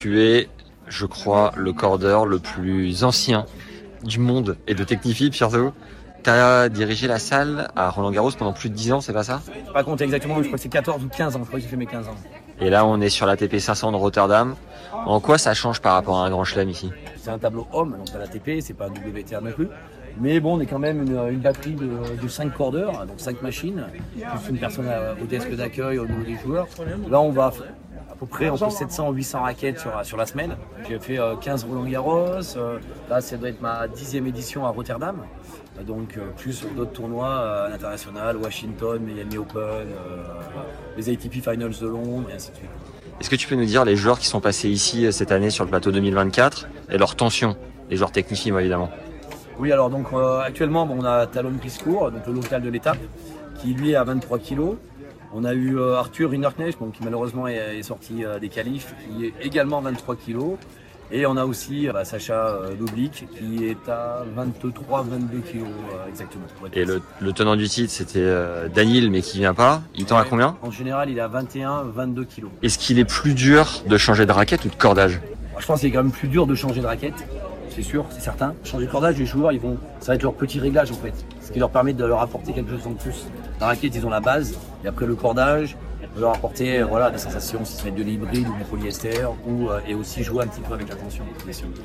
Tu es, je crois, le cordeur le plus ancien du monde et de Technifib surtout. Tu as dirigé la salle à Roland Garros pendant plus de 10 ans, c'est pas ça? Pas compter exactement, mais je crois que c'est 14 ou 15 ans. Je crois que j'ai fait mes 15 ans. Et là, on est sur la TP 500 de Rotterdam. En quoi ça change par rapport à un grand chelem ici? C'est un tableau homme, donc à la TP, c'est pas un WTA non plus. Mais bon, on est quand même une, une batterie de, de 5 cordeurs, donc 5 machines, plus une personne au desk d'accueil au niveau des joueurs. Là, on va peu près entre 700 et 800 raquettes sur, sur la semaine. J'ai fait euh, 15 Roland Garros. euh, là, ça doit être ma dixième édition à Rotterdam. Euh, Donc, euh, plus d'autres tournois euh, à l'international, Washington, Miami Open, euh, les ATP Finals de Londres, et ainsi de suite. Est-ce que tu peux nous dire les joueurs qui sont passés ici euh, cette année sur le plateau 2024 et leur tension Les joueurs Technifib évidemment? Oui, alors donc euh, actuellement, bon, on a Talon Priscourt, donc le local de l'étape, qui lui est à 23 kilos. On a eu euh, Arthur Rinderknecht, bon, qui malheureusement est, est sorti euh, des qualifs, qui est également 23 kilos. Et on a aussi euh, bah, Sacha Loblik, qui est à 23-22 kilos euh, exactement. Et le, le tenant du titre, c'était euh, Daniel, mais qui vient pas. Il tend à combien? En général, il est à 21-22 kilos. Est-ce qu'il est plus dur de changer de raquette ou de cordage? Je pense que c'est quand même plus dur de changer de raquette, c'est sûr, c'est certain. Changer de cordage, les joueurs, ils vont, ça va être leur petit réglage en fait, ce qui leur permet de leur apporter quelque chose en plus. La raquette, ils ont la base, et après le cordage, leur apporter euh, voilà, des sensations, si c'est de l'hybride ou du polyester, ou, euh, et aussi jouer un petit peu avec la tension.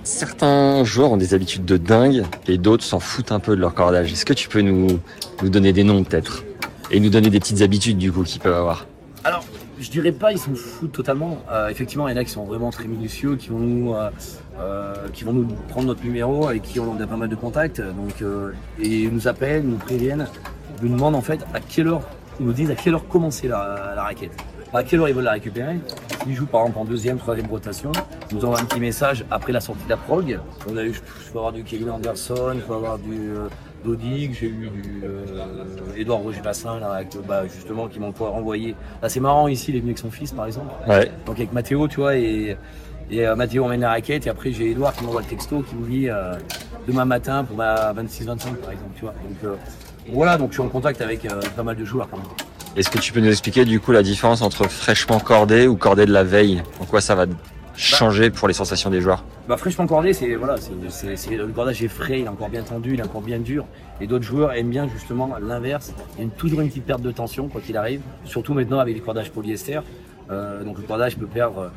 Certains joueurs ont des habitudes de dingue et d'autres s'en foutent un peu de leur cordage. Est-ce que tu peux nous, nous donner des noms peut-être? Et nous donner des petites habitudes du coup qu'ils peuvent avoir? Alors, je dirais pas ils s'en foutent totalement. Euh, effectivement, il y en a qui sont vraiment très minutieux, qui vont nous, euh, euh, qui vont nous prendre notre numéro, avec qui on a pas mal de contacts, donc euh, et ils nous appellent, nous préviennent, nous demandent en fait à quelle heure, ils nous disent à quelle heure commencer la, la raquette. À quelle heure ils veulent la récupérer Ils jouent par exemple en deuxième, troisième rotation. Ils nous envoient un petit message après la sortie de la prog. On a eu, je peux avoir du Kevin Anderson, je peux avoir du euh, Dodig, j'ai eu du euh, Edouard Roger Bassin là, avec, bah, justement qui m'ont renvoyé. Là c'est marrant ici, il est venu avec son fils par exemple. Ouais. Donc avec Mathéo, tu vois, et, et euh, Mathéo emmène la raquette, et après j'ai Edouard qui m'envoie le texto qui me dit euh, demain matin pour ma 26-25 par exemple, tu vois. Donc euh, voilà, donc je suis en contact avec euh, pas mal de joueurs quand même. Est-ce que tu peux nous expliquer du coup la différence entre fraîchement cordé ou cordé de la veille? En quoi ça va changer pour les sensations des joueurs? Bah fraîchement cordé, c'est voilà, c'est le cordage est frais, il est encore bien tendu, il est encore bien dur. Et d'autres joueurs aiment bien justement l'inverse. Il y a une- toujours une petite perte de tension quoi qu'il arrive. Surtout maintenant avec les cordages polyester. Euh, donc le cordage peut perdre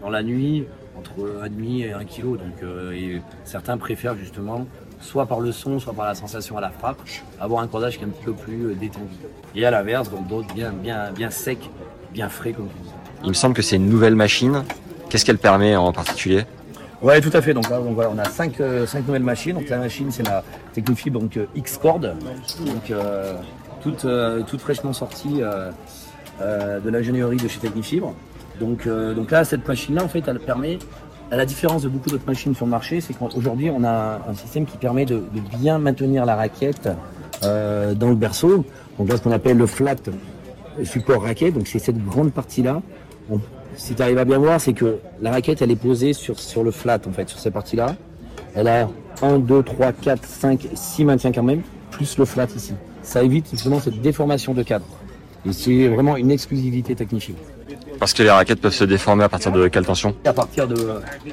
dans la nuit entre un demi et un kilo. Donc euh, et certains préfèrent justement soit par le son, soit par la sensation à la frappe, avoir un cordage qui est un petit peu plus euh, détendu. Et à l'inverse, donc d'autres bien bien bien sec, bien frais comme tu dis. Il me semble que c'est une nouvelle machine. Qu'est-ce qu'elle permet en particulier? Ouais, tout à fait. Donc là, donc voilà, on a cinq, euh, cinq nouvelles machines. Donc la machine, c'est la Technofibre donc euh, X-Cord, donc euh, toute, euh, toute fraîchement sortie euh, euh, de l'ingénierie de chez Technifibre. Donc, euh, donc là, cette machine-là, en fait, elle permet, à la différence de beaucoup d'autres machines sur le marché, c'est qu'aujourd'hui, on a un système qui permet de, bien maintenir la raquette euh, dans le berceau. Donc là, ce qu'on appelle le flat support raquette. Donc c'est cette grande partie-là. Si tu arrives à bien voir, c'est que la raquette, elle est posée sur, sur le flat, en fait, sur cette partie-là. Elle a 1, 2, 3, 4, 5, 6 maintiens quand même, plus le flat ici. Ça évite justement cette déformation de cadre. Et c'est vraiment une exclusivité technique. Parce que les raquettes peuvent se déformer à partir de quelle tension À partir de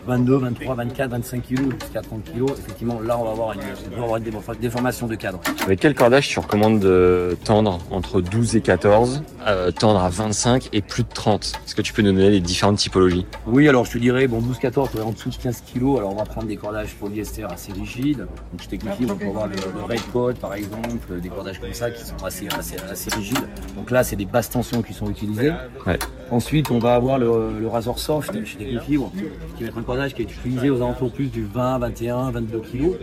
22, 23, 24, 25 kg jusqu'à 30 kg, effectivement, là, on va avoir une, on va avoir une déform- déformation de cadre. Avec quel cordage tu recommandes de tendre entre 12 et 14, euh, tendre à 25 et plus de 30 Est-ce que tu peux nous donner les différentes typologies? Oui, alors je te dirais, bon, 12-14, en dessous de 15 kg, alors on va prendre des cordages polyester assez rigides. Donc je t'explique, on peut avoir le, le red coat par exemple, des cordages comme ça qui sont assez, assez, assez rigides. Donc là, c'est des basses tensions qui sont utilisées. Ouais. Ensuite, on va avoir le, le Razor Soft chez qui va être un cordage qui est utilisé aux alentours plus du 20, 21, 22 kg.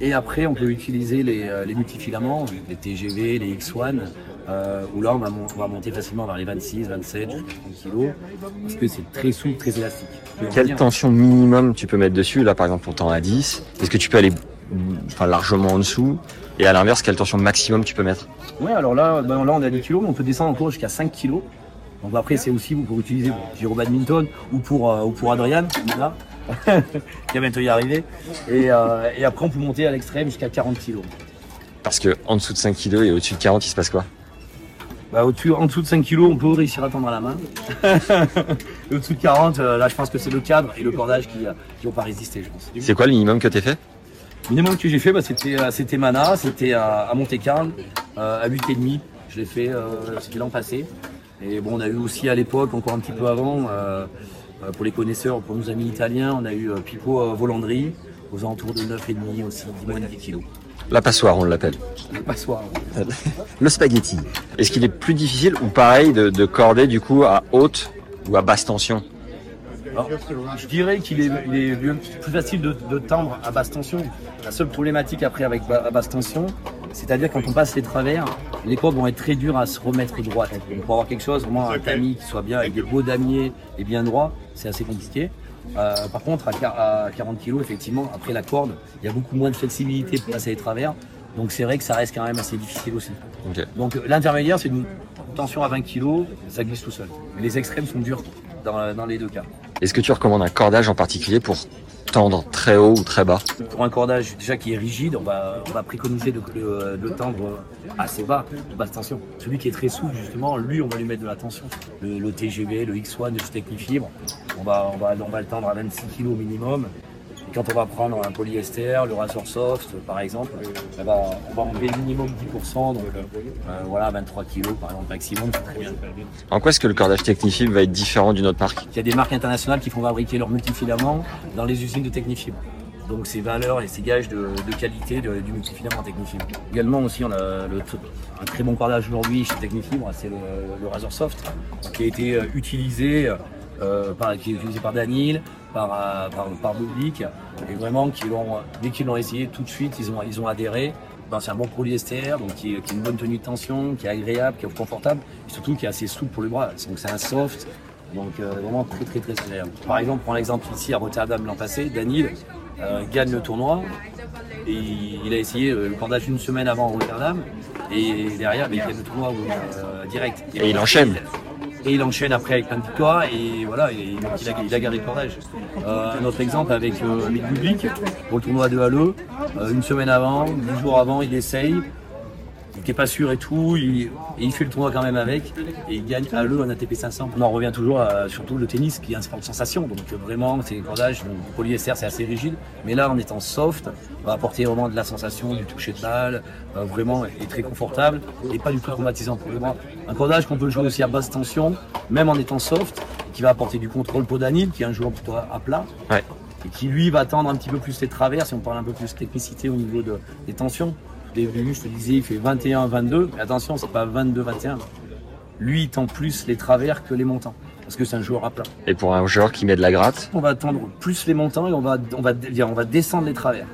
Et après, on peut utiliser les, euh, les multifilaments, les TGV, les X1, euh, où là, on va, on va monter facilement vers les 26, 27, jusqu'à 30 kg, parce que c'est très souple, très élastique. Quelle tension minimum tu peux mettre dessus Là, par exemple, on tend à 10. Est-ce que tu peux aller enfin, largement en dessous? Et à l'inverse, quelle tension maximum tu peux mettre? Ouais, alors là, ben là, on a 10 kg, mais on peut descendre encore jusqu'à 5 kg. Donc après, c'est aussi vous pour utiliser pour au badminton ou pour, euh, ou pour Adrian, là, qui va bientôt y arriver. Et, euh, et après, on peut monter à l'extrême jusqu'à 40 kg. Parce que en dessous de 5 kg et au-dessus de 40, il se passe quoi? Bah, au-dessus, en dessous de 5 kg, on peut réussir à tendre à la main. Et au-dessous de 40, euh, là, je pense que c'est le cadre et le cordage qui, qui vont pas résister, je pense. C'est quoi le minimum que t'as fait? Le minimum que j'ai fait, bah, c'était, c'était Mana, c'était à, à Monte-Carlo, à 8,5. Je l'ai fait, c'était l'an passé. Et bon, on a eu aussi à l'époque, encore un petit peu avant, euh, euh, pour les connaisseurs, pour nos amis italiens, on a eu euh, Pippo euh, Volandri, aux alentours de 9,5 aussi, 10 moins de 10 kilos. La passoire, on l'appelle. Le passoire. Le spaghetti. Est-ce qu'il est plus difficile ou pareil de, de corder du coup à haute ou à basse tension? Alors, je dirais qu'il est, plus facile de, de tendre à basse tension. La seule problématique après avec à basse tension, c'est-à-dire quand on passe les travers, les cordes vont être très dures à se remettre droite. Donc pour avoir quelque chose, vraiment un tamis qui soit bien avec des beaux damiers et bien droit, c'est assez compliqué. Euh, par contre, à, quar- à 40 kg, effectivement, après la corde, il y a beaucoup moins de flexibilité pour passer les travers. Donc c'est vrai que ça reste quand même assez difficile aussi. Donc euh, l'intermédiaire, c'est une tension à 20 kg, ça glisse tout seul. Mais les extrêmes sont durs dans, dans les deux cas. Est-ce que tu recommandes un cordage en particulier pour tendre très haut ou très bas Pour un cordage déjà qui est rigide, on va, on va préconiser de, de tendre assez bas, de basse tension. Celui qui est très souple, justement, lui, on va lui mettre de la tension. Le, le TGV, le X1 de chez Technifibre, on va, on, va, on va le tendre à 26 kg minimum. Quand on va prendre un polyester, le Razor Soft, par exemple, on va, on va enlever minimum 10%, donc euh, voilà, 23 kg par exemple, maximum, c'est très bien. En quoi est-ce que le cordage Technifibre va être différent d'une autre marque? Il y a des marques internationales qui font fabriquer leurs multifilaments dans les usines de Technifibre. Donc ces valeurs et ces gages de, de qualité de- du multifilament Technifibre. Également aussi on a le un très bon cordage aujourd'hui chez Technifibre, c'est le, le Razor Soft, qui a été euh, utilisé euh, par, qui est utilisé par Danil, par, euh, par, par Boblik, et vraiment qui l'ont, dès qu'ils l'ont essayé tout de suite, ils ont, ils ont adhéré. Ben, c'est un bon polyester, donc qui, qui a une bonne tenue de tension, qui est agréable, qui est confortable, et surtout qui est assez souple pour le bras. Donc c'est un soft, donc euh, vraiment très très très agréable. Par exemple, prends l'exemple ici à Rotterdam l'an passé, Danil euh, gagne le tournoi et il a essayé euh, le cordage une semaine avant Rotterdam et derrière il gagne le tournoi direct. Et il enchaîne. Et il enchaîne après avec plein de victoires et voilà, il, a, il gardé le cordage. Euh, un autre exemple avec euh, Mick Bublik pour le tournoi de Halle, euh, une semaine avant, dix jours avant, il essaye. Il n'était pas sûr et tout, il, et il fait le tournoi quand même avec, et il gagne à l'eau un ATP 500. On en revient toujours à surtout le tennis qui est un sport de sensation, donc euh, vraiment c'est des cordages, le polyester c'est assez rigide, mais là en étant soft, on va apporter vraiment de la sensation, du toucher de balle, euh, vraiment et très confortable, et pas du tout traumatisant pour le bras. Un cordage qu'on peut jouer aussi à basse tension, même en étant soft, qui va apporter du contrôle podanil, qui est un joueur plutôt à à plat, Ouais. et qui lui va tendre un petit peu plus les travers, si on parle un peu plus technicité au niveau de, des tensions. Début, je te disais, il fait 21-22, mais attention, c'est pas 22-21. Lui, il tend plus les travers que les montants, parce que c'est un joueur à plat. Et pour un joueur qui met de la gratte, On va tendre plus les montants et on va, on va, on va descendre les travers.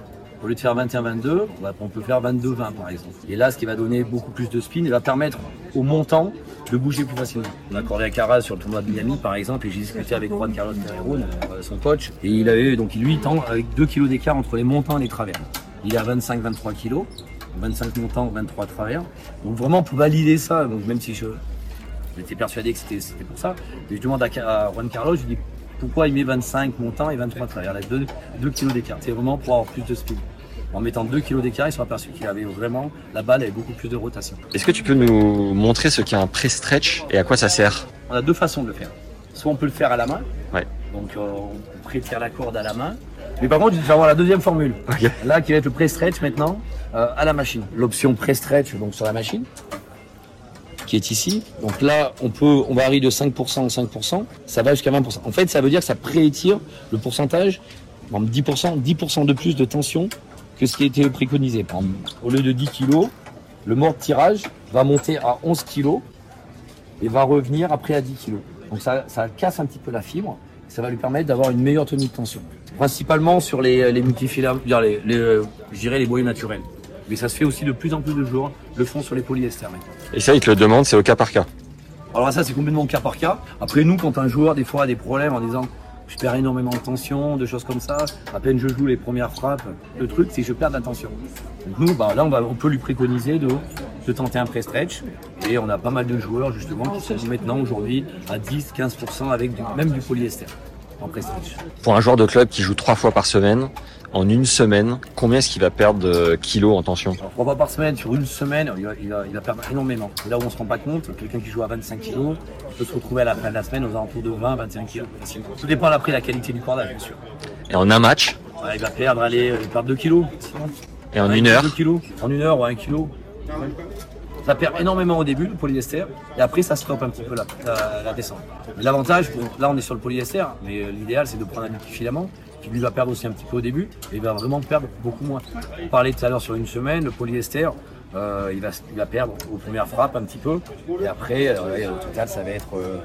Au lieu de faire 21-22, on, peut faire 22-20 par exemple. Et là, ce qui va donner beaucoup plus de spin et va permettre au montant de bouger plus facilement. On a accordé à Carras sur le tournoi de Miami par exemple et j'ai discuté avec Juan Carlos Ferrero, euh, son coach, et il avait donc lui il tend avec 2 kg d'écart entre les montants et les travers. Il est à 25-23 kg, 25 montants, 23 travers. Donc vraiment pour valider ça, donc même si je j'étais persuadé que c'était c'était pour ça, je demande à, à Juan Carlos, je lui dis pourquoi il met 25 montants et 23 travers, il a 2, 2 kg d'écart. C'est vraiment pour avoir plus de speed. En mettant 2 kg d'écart, ils sont aperçus qu'il avait vraiment, la balle avait beaucoup plus de rotation. est-ce que tu peux nous montrer ce qu'est un pré-stretch et à quoi ça sert? On a deux façons de le faire. soit on peut le faire à la main. Ouais. Donc euh, on prétire la corde à la main. Mais par contre, il va avoir la deuxième formule. Là, qui va être le pré-stretch maintenant euh, à la machine. L'option pré-stretch donc sur la machine, qui est ici. Donc là, on peut, on varie de 5% en 5%. Ça va jusqu'à 20%. En fait, ça veut dire que ça préétire le pourcentage, par exemple 10%, 10% de plus de tension que ce qui a été préconisé. Au lieu de 10 kg, le mort de tirage va monter à 11 kg et va revenir après à 10 kg. Donc ça, ça casse un petit peu la fibre. Ça va lui permettre d'avoir une meilleure tenue de tension. Principalement sur les, les multifilaments, les, les, euh, je dirais les boyaux naturels. Mais ça se fait aussi de plus en plus de joueurs le font sur les polyesters. maintenant. Et ça, ils te le demandent, c'est au cas par cas. Alors ça c'est complètement cas par cas. Après nous, quand un joueur des fois a des problèmes en disant je perds énormément de tension, de choses comme ça, à peine je joue les premières frappes, le truc c'est que je perds de la tension. Donc nous, bah, là on, va, on peut lui préconiser de, de tenter un pré-stretch. Et on a pas mal de joueurs justement qui sont maintenant aujourd'hui à 10-15% avec du- même du polyester en. Pour un joueur de club qui joue trois fois par semaine, en une semaine, combien est-ce qu'il va perdre de kilos en tension? Alors, trois fois par semaine, sur une semaine, il va, il va, il va perdre énormément. Là où on se rend pas compte, quelqu'un qui joue à 25 kg peut se retrouver à la fin de la semaine aux alentours de 20-25 kg. facilement. Tout dépend après de la qualité du cordage, bien sûr. Et en un match, Ouais, il va perdre, allez, il va perdre 2 kg. et en une heure, 2 kg. En une heure ou 1 kg. Ça perd énormément au début, le polyester, et après ça stoppe un petit peu la, la, descente. L'avantage, là on est sur le polyester, mais euh, l'idéal c'est de prendre un multifilament qui lui va perdre aussi un petit peu au début, et il va vraiment perdre beaucoup moins. On parlait tout à l'heure sur une semaine, le polyester, euh, il, va, perdre aux premières frappes un petit peu, et après, euh, au total ça va être euh,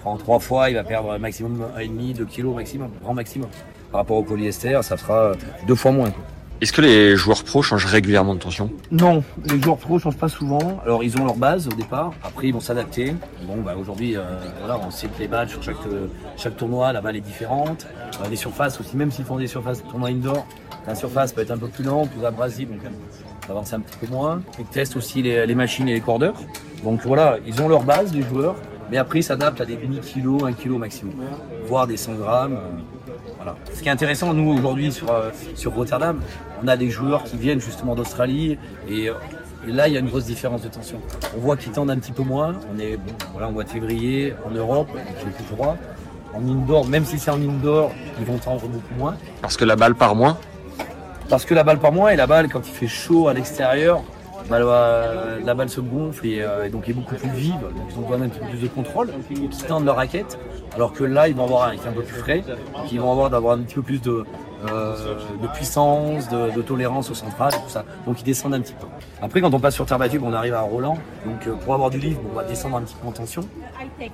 33 fois, il va perdre maximum 1,5, 2 kg maximum, grand maximum. Par rapport au polyester, ça euh, deux fois moins. Est-ce que les joueurs pros changent régulièrement de tension? Non, les joueurs pro changent pas souvent. Alors ils ont leur base au départ, après ils vont s'adapter. Bon bah aujourd'hui euh, voilà, on sait que les balles sur chaque, euh, chaque tournoi, la balle est différente. Euh, les surfaces aussi, même s'ils font des surfaces tournoi indoor, la surface peut être un peu plus lente, plus abrasive, donc ça va avancer un petit peu moins. Ils testent aussi les, machines et les cordeurs. Donc voilà, ils ont leur base, les joueurs, mais après ils s'adaptent à des demi-kilos, 1 kg maximum, voire des 100 grammes. euh, voilà. Ce qui est intéressant, nous aujourd'hui sur Rotterdam, on a des joueurs qui viennent justement d'Australie et, euh, et là il y a une grosse différence de tension. On voit qu'ils tendent un petit peu moins. On est bon, voilà, en mois de février en Europe, fait plus froid. En indoor, même si c'est en indoor, ils vont tendre beaucoup moins. Parce que la balle part moins Parce que la balle par moins et la balle quand il fait chaud à l'extérieur, bah, la, la balle se gonfle et, euh, et donc est beaucoup plus vive, donc ils ont besoin d'un petit peu plus de contrôle, ils tendent leur raquette, alors que là ils vont avoir un, fait un peu plus frais, donc ils vont avoir d'avoir un petit peu plus de, euh, de puissance, de, de tolérance au central, et tout ça. Donc ils descendent un petit peu. Après quand on passe sur terre battue, on arrive à Roland, donc euh, pour avoir du livre, on va descendre un petit peu en tension.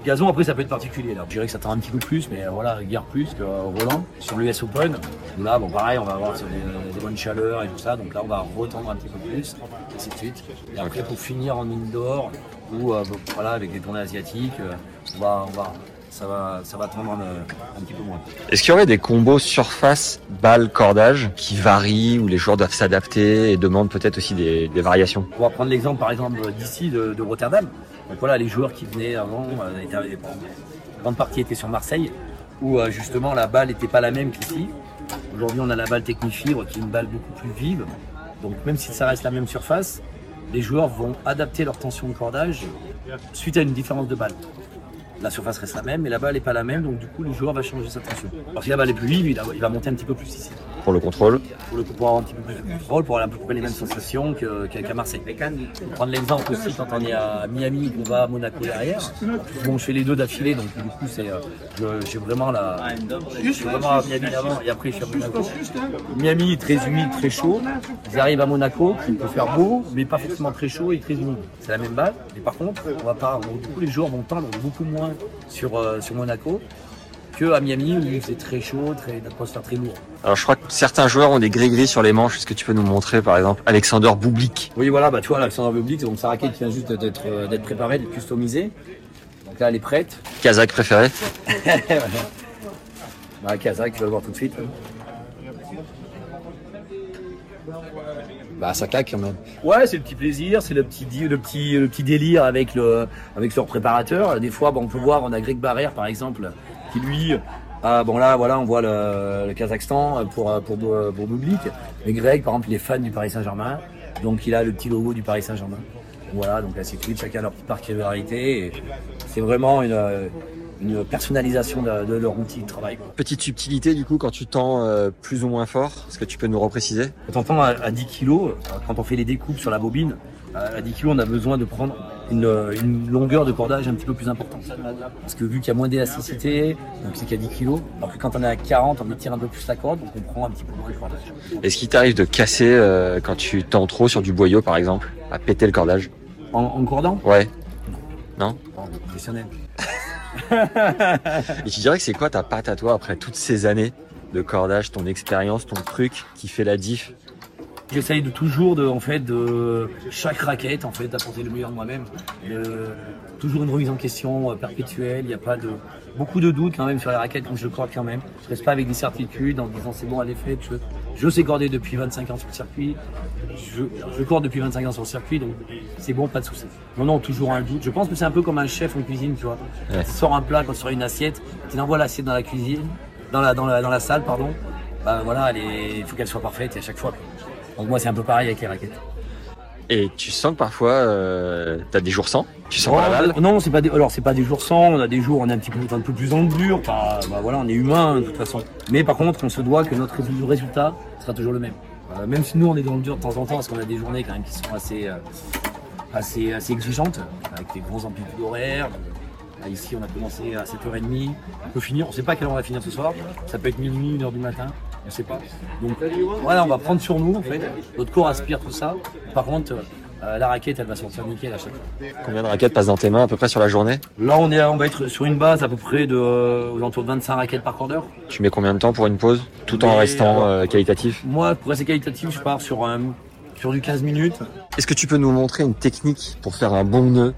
Gazon après ça peut être particulier là. Je dirais que ça tend un petit peu plus, mais euh, voilà, guère plus que euh, Roland. Sur l'US Open, là bon pareil, on va avoir des, des bonnes chaleurs et tout ça, donc là on va retendre un petit peu plus, ainsi de suite. Et après pour finir en indoor ou euh, voilà avec des tournées asiatiques, euh, on va, on va ça va, ça va tendre un, un petit peu moins. Est-ce qu'il y aurait des combos surface, balle, cordage qui varient où les joueurs doivent s'adapter et demandent peut-être aussi des, des variations? On va prendre l'exemple par exemple d'ici de, de Rotterdam. Donc voilà, les joueurs qui venaient avant, euh, étaient, une grande partie étaient sur Marseille, où euh, justement la balle n'était pas la même qu'ici. Aujourd'hui, on a la balle Technifibre qui est une balle beaucoup plus vive. Donc même si ça reste la même surface, les joueurs vont adapter leur tension de cordage suite à une différence de balle. La surface reste la même, mais la balle n'est pas la même, donc du coup le joueur va changer sa tension. Alors si la balle est plus vive, il va- il va monter un petit peu plus ici pour le contrôle pour le pour avoir un petit peu plus de contrôle, pour avoir à peu près les mêmes sensations que- qu'à Marseille. Pour prendre l'exemple aussi quand on est à Miami, qu'on va à Monaco derrière. Bon, je fais les deux d'affilée, donc du coup c'est, euh, je- j'ai vraiment la, je suis vraiment à Miami avant et après je suis à Monaco. Miami très humide, très chaud. Ils arrivent à Monaco, il peut faire beau, mais pas forcément très chaud et très humide. C'est la même balle, mais par contre, on va pas, on- du coup les joueurs vont tendre beaucoup moins sur euh, sur Monaco que à Miami où il faisait très chaud, très d'atmosphère très lourde. Alors je crois que certains joueurs ont des gris-gris sur les manches. Est-ce que tu peux nous montrer par exemple Alexander Bublik? Oui, voilà, bah tu vois, Alexandre Bublik, donc sa raquette qui vient juste d'être euh, d'être préparée, d'être customisée. Donc là, elle est prête. Kazakh préféré Bah, Kazakh, tu vas le voir tout de suite. hein. Bah, ça claque quand même. Ouais, c'est le petit plaisir, c'est le petit, le petit, le petit délire avec le, avec leur préparateur. Des fois, bon, on peut voir, on a Greg Barrère, par exemple, qui lui, ah, bon là, voilà, on voit le, le Kazakhstan pour, pour, pour. Mais Greg, par exemple, il est fan du Paris Saint-Germain. Donc, il a le petit logo du Paris Saint-Germain. Voilà, donc ainsi de suite, chacun leur petite particularité. C'est vraiment une, une personnalisation de, de leur outil de travail. Petite subtilité du coup quand tu tends euh, plus ou moins fort, est-ce que tu peux nous repréciser? Quand on tend à, à 10 kg, quand on fait les découpes sur la bobine, à 10 kg, on a besoin de prendre une, une longueur de cordage un petit peu plus importante. Parce que vu qu'il y a moins d'élasticité, donc c'est qu'à 10 kg, alors que quand on est à 40, on étire un peu plus la corde, donc on prend un petit peu moins le cordage. Est-ce qu'il t'arrive de casser euh, quand tu tends trop sur du boyau par exemple, à péter le cordage? En, en cordant? Ouais. Oh, on est professionnel. Et tu dirais que c'est quoi ta patte à toi après toutes ces années de cordage, ton expérience, ton truc qui fait la diff? J'essaye de toujours de, en fait, de chaque raquette, en fait, d'apporter le meilleur de moi-même. Euh, toujours une remise en question euh, perpétuelle. Il n'y a pas de beaucoup de doutes quand même sur la raquette quand je corde quand même. Je reste pas avec des certitudes en disant c'est bon, elle est je sais corder depuis 25 ans sur le circuit. Je, je corde depuis 25 ans sur le circuit, donc c'est bon, pas de souci. Non, non, toujours un doute. Je pense que c'est un peu comme un chef en cuisine, tu vois. Ouais. Tu sors un plat, quand tu sors une assiette, tu envoies l'assiette dans la cuisine, dans la, dans la, dans la salle, pardon. Bah voilà, il faut qu'elle soit parfaite et à chaque fois. Donc moi c'est un peu pareil avec les raquettes. Et tu sens que parfois euh, t'as des jours sans Tu sens pas la Oh, balle non, c'est pas des, alors c'est pas des jours sans, on a des jours où on est un petit peu, un peu plus le dur, bah voilà, on est humain de toute façon. Mais par contre, on se doit que notre résultat sera toujours le même. Euh, même si nous on est dans le dur de temps en temps, parce qu'on a des journées quand même qui sont assez, euh, assez, assez exigeantes, avec des grosses amplitudes horaires. Là, ici, on a commencé à 7h30, on peut finir, on sait pas à quelle heure on va finir ce soir, ça peut être minuit, 1h du matin, on sait pas. Donc voilà, on va prendre sur nous en fait, notre corps aspire tout ça. Par contre, euh, la raquette, elle va sortir nickel à chaque fois. Combien de raquettes passent dans tes mains à peu près sur la journée? Là, on, est, on va être sur une base à peu près de, euh, aux alentours de 25 raquettes par quart d'heure. Tu mets combien de temps pour une pause? Tout en Mais, restant alors- euh, qualitatif? Moi, pour rester qualitatif, je pars sur, sur du 15 minutes. Est-ce que tu peux nous montrer une technique pour faire un bon nœud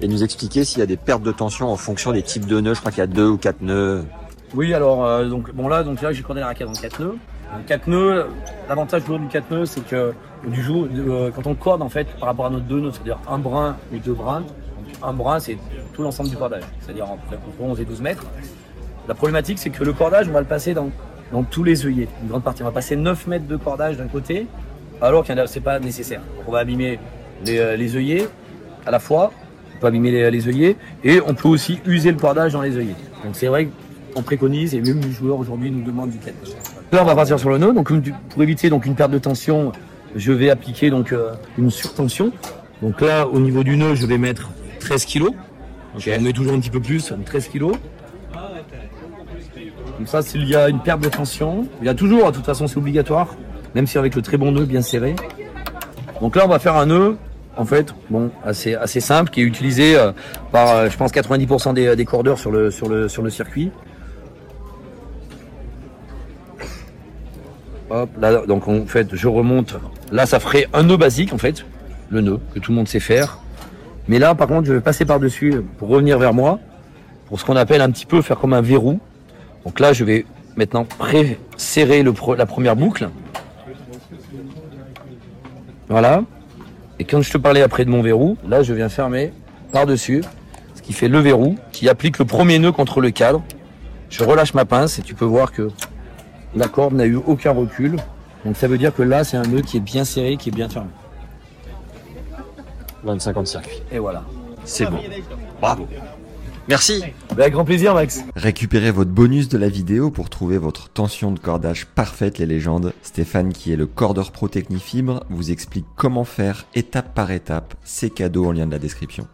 et nous expliquer s'il y a des pertes de tension en fonction des types de nœuds? Je crois qu'il y a deux ou quatre nœuds. Oui, alors, euh, donc, bon là, donc là, j'ai cordé la raquette en 4 nœuds. Donc, 4 nœuds, l'avantage du 4 nœuds, c'est que du jour, euh, quand on corde, en fait, par rapport à notre deux nœuds, c'est-à-dire un brin ou deux brins, donc un brin, c'est tout l'ensemble du cordage, c'est-à-dire entre entre 11 et 12 mètres. La problématique, c'est que le cordage, on va le passer dans, dans tous les œillets, une grande partie. On va passer 9 mètres de cordage d'un côté, alors a, c'est pas nécessaire. Donc, on va abîmer les, euh, les œillets à la fois, on peut abîmer les, les œillets, et on peut aussi user le cordage dans les œillets. Donc c'est vrai qu'on préconise, et même les joueurs aujourd'hui nous demandent du 4 Là, on va partir sur le nœud. Donc, pour éviter donc une perte de tension, je vais appliquer donc euh, une surtension. Donc là, au niveau du nœud, je vais mettre 13 kg. On met toujours un petit peu plus, 13 kg. Comme ça, s'il y a une perte de tension, il y a toujours, de toute façon, c'est obligatoire, même si avec le très bon nœud bien serré. Donc là, on va faire un nœud, en fait, bon, assez, assez simple, qui est utilisé euh, par, euh, je pense, 90% des, des cordeurs sur le, sur le, sur le circuit. Là, donc en fait, je remonte. Là, ça ferait un nœud basique, en fait, le nœud que tout le monde sait faire. Mais là, par contre, je vais passer par-dessus pour revenir vers moi, pour ce qu'on appelle un petit peu faire comme un verrou. Donc là, je vais maintenant pré-serrer la première boucle. Voilà. Et quand je te parlais après de mon verrou, là, je viens fermer par-dessus, ce qui fait le verrou, qui applique le premier nœud contre le cadre. Je relâche ma pince et tu peux voir que la corde n'a eu aucun recul. Donc ça veut dire que là, c'est un nœud qui est bien serré, qui est bien fermé. 25 ans de circuit. Et voilà. C'est bon. Bravo. Merci. Ben, avec grand plaisir, Max. Récupérez votre bonus de la vidéo pour trouver votre tension de cordage parfaite les légendes. Stéphane qui est le cordeur pro Technifibre vous explique comment faire étape par étape. C'est cadeau en lien de la description.